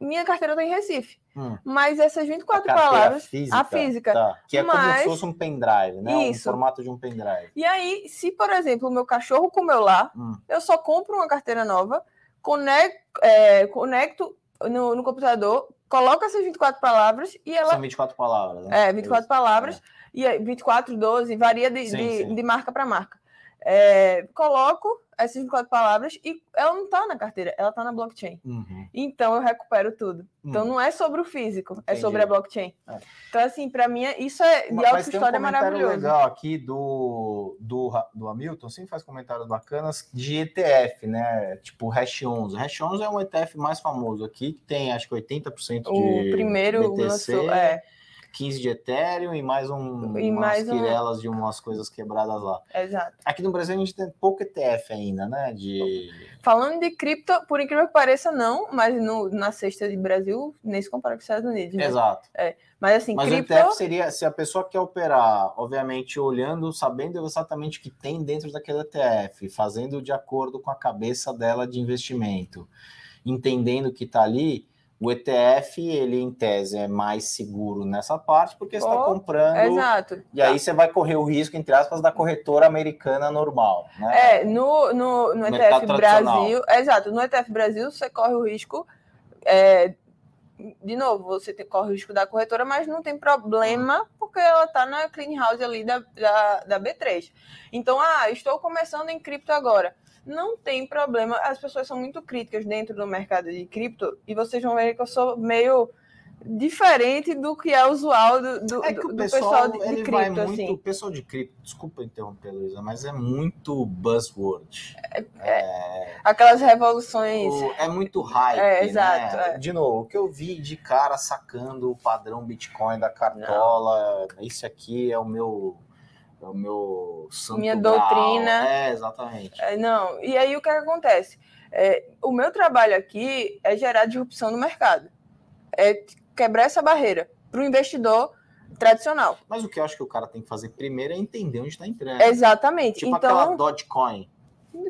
Speaker 2: Minha carteira está em Recife,
Speaker 1: Hum.
Speaker 2: mas essas
Speaker 1: A
Speaker 2: 24
Speaker 1: carteira
Speaker 2: palavras,
Speaker 1: física,
Speaker 2: a física.
Speaker 1: tá, que é como
Speaker 2: Mas-
Speaker 1: se fosse um pendrive, né? Um
Speaker 2: Isso.
Speaker 1: formato de um pendrive.
Speaker 2: E aí, se por exemplo, o meu cachorro comeu lá,
Speaker 1: Hum.
Speaker 2: eu só compro uma carteira nova, conecto, é, conecto no, no computador, coloco essas 24 palavras e ela
Speaker 1: São 24 palavras, né?
Speaker 2: É, 24 palavras, e aí 24, 12, varia de,
Speaker 1: Sim,
Speaker 2: de,
Speaker 1: sim.
Speaker 2: de marca para marca. É, coloco essas 24 palavravas e ela não está na carteira, ela está na blockchain.
Speaker 1: Uhum.
Speaker 2: Então eu recupero tudo. Então
Speaker 1: Hum.
Speaker 2: não é sobre o físico, é
Speaker 1: Entendi.
Speaker 2: sobre a blockchain.
Speaker 1: É.
Speaker 2: Então, assim, para mim, isso é de
Speaker 1: Mas tem um
Speaker 2: autohistória é
Speaker 1: comentário legal aqui do, do, do Hamilton, sempre faz comentários bacanas de ETF, né? Tipo Hash 11. Hash 11 é um ETF mais famoso aqui, que tem acho que 80% de
Speaker 2: O primeiro
Speaker 1: BTC,
Speaker 2: lançou. É,
Speaker 1: 15 de Ethereum e mais um,
Speaker 2: E
Speaker 1: umas
Speaker 2: mais um-
Speaker 1: quirelas de umas coisas quebradas lá.
Speaker 2: exato.
Speaker 1: Aqui no Brasil a gente tem pouco ETF ainda, né? De...
Speaker 2: Falando de cripto, por incrível que pareça, não, mas no, na cesta de Brasil, nem se compara com os Estados Unidos. né?
Speaker 1: Exato.
Speaker 2: Mas assim,
Speaker 1: Mas
Speaker 2: cripto.
Speaker 1: o ETF seria se a pessoa quer operar, obviamente, olhando, sabendo exatamente o que tem dentro daquele ETF, fazendo de acordo com a cabeça dela de investimento, entendendo o que está ali, o ETF, ele em tese é mais seguro nessa parte, porque você está
Speaker 2: Oh,
Speaker 1: comprando.
Speaker 2: Exato.
Speaker 1: E aí você vai correr o risco, entre aspas, da corretora americana normal. Né?
Speaker 2: É, no, no, no ETF. Brasil, exato, no ETF Brasil você corre o risco, é, de novo, você tem, corre o risco da corretora, mas não tem problema, porque ela está na clean house ali da, da, da B3. Então, ah, estou começando em cripto agora. Não tem problema, as pessoas são muito críticas dentro do mercado de cripto, e vocês vão ver que eu sou meio diferente do que é usual do, do,
Speaker 1: É que
Speaker 2: do
Speaker 1: o
Speaker 2: pessoal,
Speaker 1: pessoal,
Speaker 2: de, de cripto,
Speaker 1: vai muito,
Speaker 2: assim.
Speaker 1: o pessoal de cripto, desculpa interromper, Luísa, mas é muito buzzword. É,
Speaker 2: Aquelas revoluções.
Speaker 1: o- é muito hype,
Speaker 2: É,
Speaker 1: né?
Speaker 2: exato, é.
Speaker 1: De novo, o que eu vi de cara sacando o padrão Bitcoin da cartola, isso aqui é o meu é o meu santo
Speaker 2: Minha doutrina.
Speaker 1: É, exatamente.
Speaker 2: É, não, e aí o que, acontece? É, o meu trabalho aqui é gerar disrupção no mercado. É quebrar essa barreira para o investidor tradicional.
Speaker 1: Mas o que eu acho que o cara tem que fazer primeiro é entender onde está entrando.
Speaker 2: Exatamente.
Speaker 1: Tipo aquela
Speaker 2: então,
Speaker 1: Dogecoin,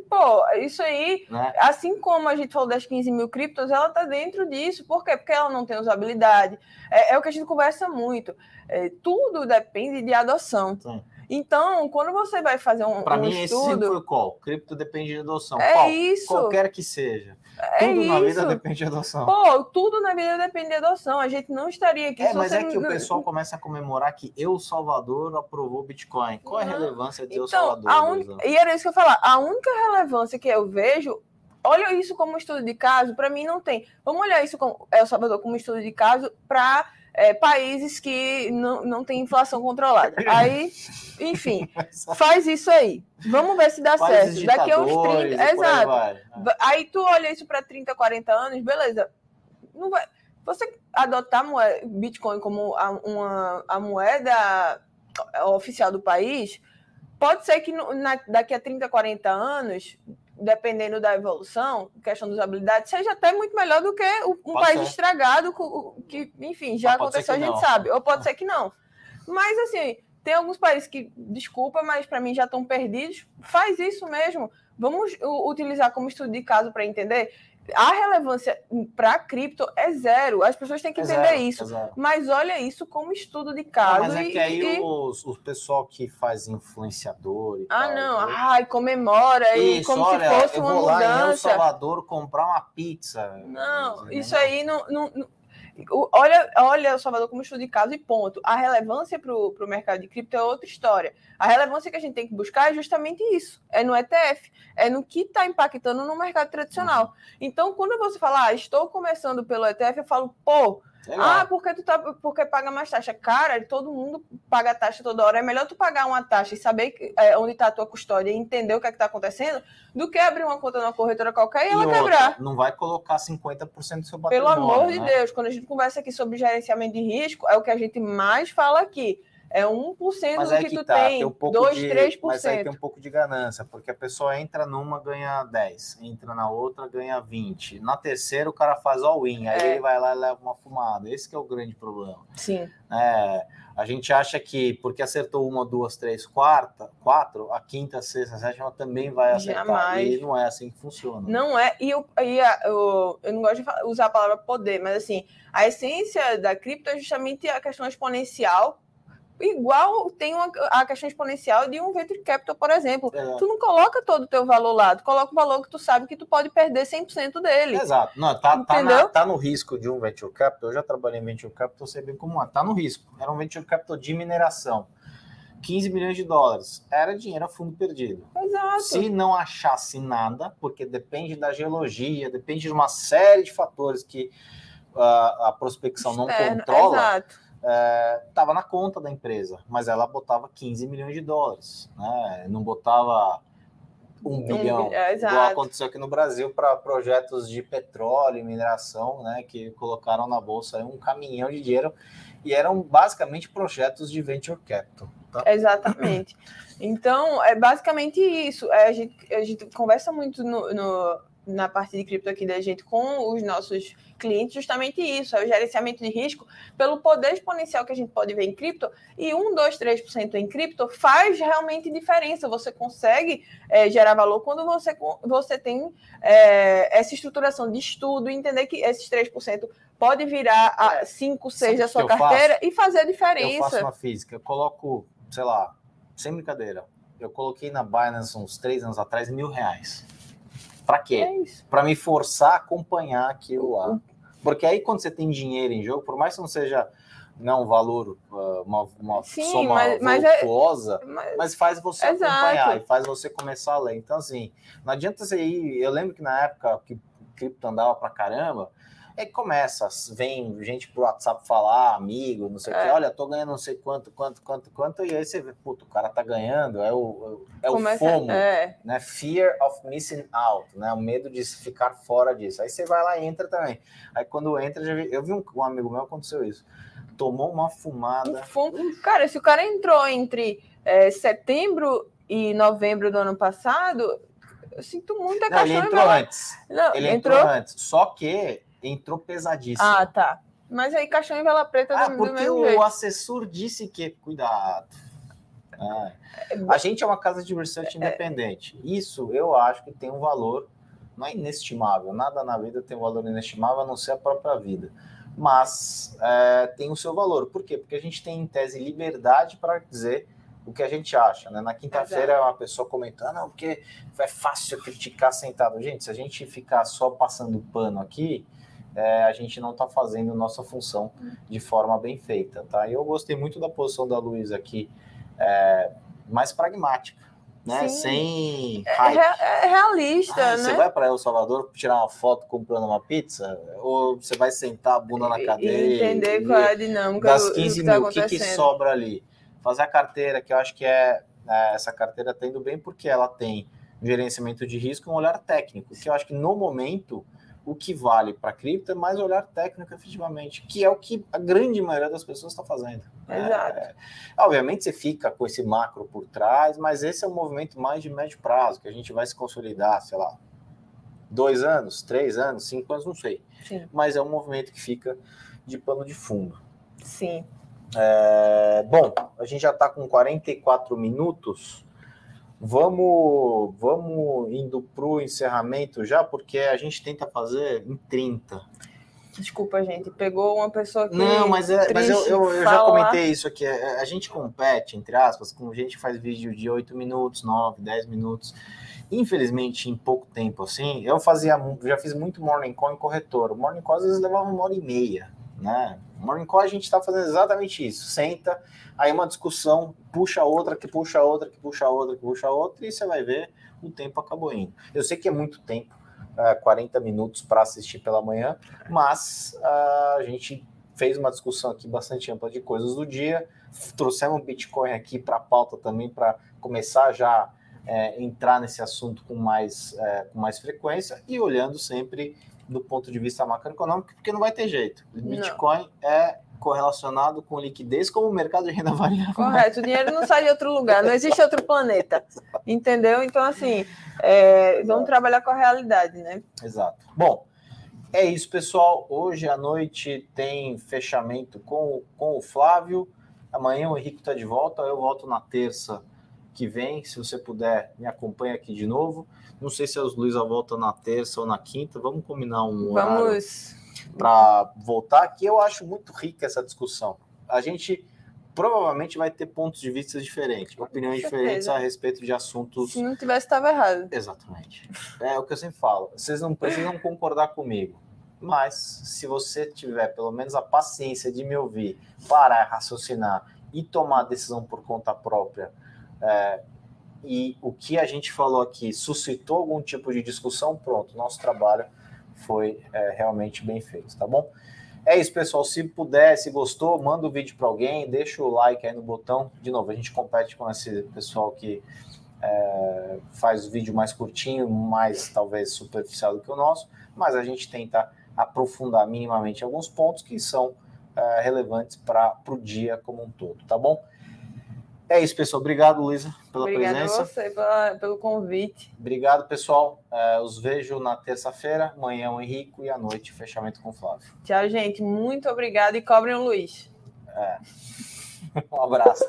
Speaker 2: pô, isso aí,
Speaker 1: né?
Speaker 2: assim como a gente falou das 15 mil criptos, ela tá dentro disso. Por quê? Porque ela não tem usabilidade. É, é o que a gente conversa muito. É, tudo depende de adoção.
Speaker 1: Sim.
Speaker 2: Então, quando você vai fazer um,
Speaker 1: Para
Speaker 2: um
Speaker 1: mim, esse sempre
Speaker 2: estudo.
Speaker 1: qual? Cripto depende de adoção.
Speaker 2: É
Speaker 1: Qual?
Speaker 2: isso.
Speaker 1: Qualquer que seja.
Speaker 2: É
Speaker 1: Tudo na vida
Speaker 2: isso.
Speaker 1: depende de adoção.
Speaker 2: Pô, tudo na vida depende de adoção. A gente não estaria aqui
Speaker 1: É, mas é que o pessoal começa a comemorar que Eu Salvador aprovou Bitcoin. Qual é a relevância de Eu
Speaker 2: Então,
Speaker 1: Salvador?
Speaker 2: a un... e era isso que eu ia falar. A única relevância que eu vejo, olha isso como estudo de caso, para mim não tem. Vamos olhar isso com El Salvador como estudo de caso para países que não, não têm inflação controlada. Aí, enfim, faz isso aí. Vamos ver se dá
Speaker 1: Países
Speaker 2: certo. Daqui a uns
Speaker 1: ditadores
Speaker 2: 30.
Speaker 1: e por aí
Speaker 2: Exato.
Speaker 1: vai.
Speaker 2: Aí tu olha isso para 30, 40 anos, beleza. Não vai... Você adotar moe- Bitcoin como a, uma, a moeda oficial do país, pode ser que no- na- daqui a 30, 40 anos, dependendo da evolução, questão de usabilidade, seja até muito melhor do que um
Speaker 1: Pode
Speaker 2: país
Speaker 1: ser.
Speaker 2: estragado, que, enfim, já aconteceu, a gente
Speaker 1: não.
Speaker 2: sabe. Ou pode ser que não. Mas, assim, tem alguns países que, desculpa, mas para mim já estão perdidos. Faz isso mesmo. Vamos utilizar como estudo de caso para entender. A relevância para cripto é zero. As pessoas têm que é entender zero, isso. É mas olha isso como estudo de caso. Não,
Speaker 1: mas é que aí e... os, o pessoal que faz influenciador e
Speaker 2: Ah, tal, não. Né? Ai, comemora isso, e como olha, se fosse uma mudança. Eu vou lá em El
Speaker 1: Salvador comprar uma pizza.
Speaker 2: Não, isso aí não, não, não olha, olha o Salvador como estudo de caso e ponto. A relevância para o mercado de cripto é outra história. A relevância que a gente tem que buscar é justamente isso. É no ETF, é no que está impactando no mercado tradicional. Uhum. Então, quando você fala, ah, estou começando pelo ETF, eu falo, pô, ah, porque tu tá, porque paga mais taxa. Cara, todo mundo paga taxa toda hora. É melhor tu pagar uma taxa e saber que, é, onde está a tua custódia e entender o que é está acontecendo, do que abrir uma conta numa corretora qualquer e, e ela outra, quebrar.
Speaker 1: Não vai colocar 50% do seu patrimônio.
Speaker 2: Pelo amor
Speaker 1: né?
Speaker 2: de Deus, quando a gente conversa aqui sobre gerenciamento de risco, é o que a gente mais fala aqui. É 1% mas do que, que tu tá, tem, tem um 2, de, 3%. Mas
Speaker 1: aí tem um pouco de ganância, porque a pessoa entra numa, ganha 10, entra na outra, ganha 20. Na terceira, o cara faz all-in, aí é. ele vai lá e leva uma fumada. Esse é o grande problema.
Speaker 2: Sim.
Speaker 1: É, a gente acha que porque acertou uma, duas, três, quarta, quatro, a quinta, sexta, sétima também vai acertar. Jamais. E não é assim que funciona.
Speaker 2: Não é. E eu, e eu, eu não gosto de usar a palavra poder, mas assim, a essência da cripto é justamente a questão exponencial igual tem uma, a questão exponencial de um venture capital, por exemplo. É. Tu não coloca todo o teu valor lá, tu coloca o valor que tu sabe que tu pode perder 100% dele.
Speaker 1: Exato. Não, tá, tá, na, tá, no risco de um venture capital, eu já trabalhei em venture capital, sei bem como é. Tá no risco. Era um venture capital de mineração. 15 milhões de dólares. Era dinheiro a fundo perdido.
Speaker 2: Exato.
Speaker 1: Se não achasse nada, porque depende da geologia, depende de uma série de fatores que uh, a prospecção Externo, não controla. Exato estava é, na conta da empresa, mas ela botava 15 milhões de dólares, né? não botava um bilhão, é, igual aconteceu aqui no Brasil para projetos de petróleo mineração, né, que colocaram na bolsa um caminhão de dinheiro e eram basicamente projetos de venture capital.
Speaker 2: Tá? Exatamente. Então, é basicamente isso. É, a, gente, a gente conversa muito no, no na parte de cripto aqui da gente com os nossos clientes, justamente isso, é o gerenciamento de risco pelo poder exponencial que a gente pode ver em cripto, e 1, 2, 3% em cripto faz realmente diferença. Você consegue é, gerar valor quando você, você tem é, essa estruturação de estudo, entender que esses 3% pode virar a 5, 6 da sua carteira faço? e fazer a diferença. Eu
Speaker 1: faço uma física, eu coloco, sei lá, sem brincadeira, eu coloquei na Binance uns três anos atrás mil reais. Para quê? É para me forçar a acompanhar aquilo lá. Porque aí, quando você tem dinheiro em jogo, por mais que não seja não um valor, ah, uma, uma Sim, soma mas, mas virtuosa, é, mas, mas, faz você exato. acompanhar e faz você começar a ler. Então, assim, não adianta você ir. Eu lembro que na época que cripto andava pra caramba, é que começa, vem gente pro WhatsApp falar, amigo, não sei o é. que, olha, tô ganhando não sei quanto, quanto, quanto, quanto, e aí você vê, puto, o cara tá ganhando, é o, é o FOMO, é. né? Fear of missing out, né? O medo de ficar fora disso. Aí você vai lá e entra também. Aí quando entra, eu vi um, um amigo meu aconteceu isso. Tomou uma fumada.
Speaker 2: Um cara, se o cara entrou entre é, setembro e novembro do ano passado, eu sinto muita
Speaker 1: Não, ele entrou antes. Não, ele entrou... entrou antes. Só que entrou pesadíssimo.
Speaker 2: Ah, tá. Mas aí caixão em vela preta
Speaker 1: ah, do, porque o jeito. assessor disse que cuidado. Ah, a gente é uma casa de research é, independente. Isso eu acho que tem um valor não é inestimável. Nada na vida tem um valor inestimável a não ser a própria vida. Mas é, tem o seu valor. Por quê? Porque a gente tem em tese liberdade para dizer o que a gente acha, né? Na quinta-feira é uma pessoa comentando, não, porque é fácil criticar sentado. Gente, se a gente ficar só passando pano aqui, é, a gente não está fazendo nossa função de forma bem feita, tá? E eu gostei muito da posição da Luísa aqui, é, mais pragmática, né? Sim. Sem
Speaker 2: é, é, realista, ah, né?
Speaker 1: Você vai para El Salvador tirar uma foto comprando uma pizza? Ou você vai sentar a bunda na cadeira?
Speaker 2: E entender e, qual é a dinâmica
Speaker 1: das 15 do, do mil, o que, que sobra ali? Fazer a carteira, que eu acho que é, é essa carteira tendo bem porque ela tem gerenciamento de risco e um olhar técnico, que eu acho que no momento o que vale para cripto é mais olhar técnico efetivamente, que é o que a grande maioria das pessoas está fazendo.
Speaker 2: Exato.
Speaker 1: É, obviamente você fica com esse macro por trás, mas esse é um movimento mais de médio prazo, que a gente vai se consolidar, sei lá, dois anos, três anos, cinco anos, não sei.
Speaker 2: Sim.
Speaker 1: Mas é um movimento que fica de pano de fundo.
Speaker 2: Sim.
Speaker 1: É, bom, a gente já está com 44 minutos. Vamos, vamos indo para o encerramento já, porque a gente tenta fazer em 30.
Speaker 2: Desculpa, gente. Pegou uma pessoa que.
Speaker 1: Não, mas, é, mas eu, eu, eu já comentei isso aqui. É, a gente compete, entre aspas, com gente que faz vídeo de 8 minutos, 9, 10 minutos. Infelizmente, em pouco tempo, assim, eu fazia, já fiz muito morning call em corretor. O morning call às vezes levava uma hora e meia, né? Morning call a gente está fazendo exatamente isso. Senta, aí uma discussão, puxa outra, que puxa outra, que puxa outra, que puxa outra, e você vai ver, o tempo acabou indo. Eu sei que é muito tempo, uh, é, 40 minutos para assistir pela manhã, mas uh, a gente fez uma discussão aqui bastante ampla de coisas do dia, trouxemos o Bitcoin aqui para a pauta também, para começar já é, entrar nesse assunto com mais, é, com mais frequência e olhando sempre do ponto de vista macroeconômico, porque não vai ter jeito. O Bitcoin não. é correlacionado com liquidez como o mercado de renda variável.
Speaker 2: Correto, o dinheiro não sai de outro lugar, não existe outro planeta, entendeu? Então, assim, é, vamos trabalhar com a realidade, né?
Speaker 1: Exato. Bom, é isso, pessoal. Hoje à noite tem fechamento com, com o Flávio. Amanhã o Henrique está de volta, eu volto na terça que vem. Se você puder, me acompanha aqui de novo. Não sei se a Luísa volta na terça ou na quinta. Vamos combinar um
Speaker 2: Vamos
Speaker 1: para voltar, aqui. eu acho muito rica essa discussão. A gente provavelmente vai ter pontos de vista diferentes, opiniões diferentes a respeito de assuntos.
Speaker 2: Se não tivesse, estava errado.
Speaker 1: Exatamente. É o que eu sempre falo. Vocês não precisam concordar comigo. Mas se você tiver pelo menos a paciência de me ouvir, parar, raciocinar e tomar a decisão por conta própria é, e o que a gente falou aqui suscitou algum tipo de discussão, pronto, nosso trabalho foi é, realmente bem feito, tá bom? É isso, pessoal. Se puder, se gostou, manda o vídeo para alguém, deixa o like aí no botão. De novo, a gente compete com esse pessoal que é, faz o vídeo mais curtinho, mais talvez superficial do que o nosso, mas a gente tenta aprofundar minimamente alguns pontos que são é, relevantes para o dia como um todo, tá bom? É isso, pessoal. Obrigado, Luísa, pela
Speaker 2: Obrigada
Speaker 1: presença.
Speaker 2: Obrigado você pelo convite.
Speaker 1: Obrigado, pessoal. É, os vejo na terça-feira, amanhã o Henrico e à noite fechamento com o Flávio.
Speaker 2: Tchau, gente. Muito obrigado e cobrem o Luiz.
Speaker 1: É. Um abraço.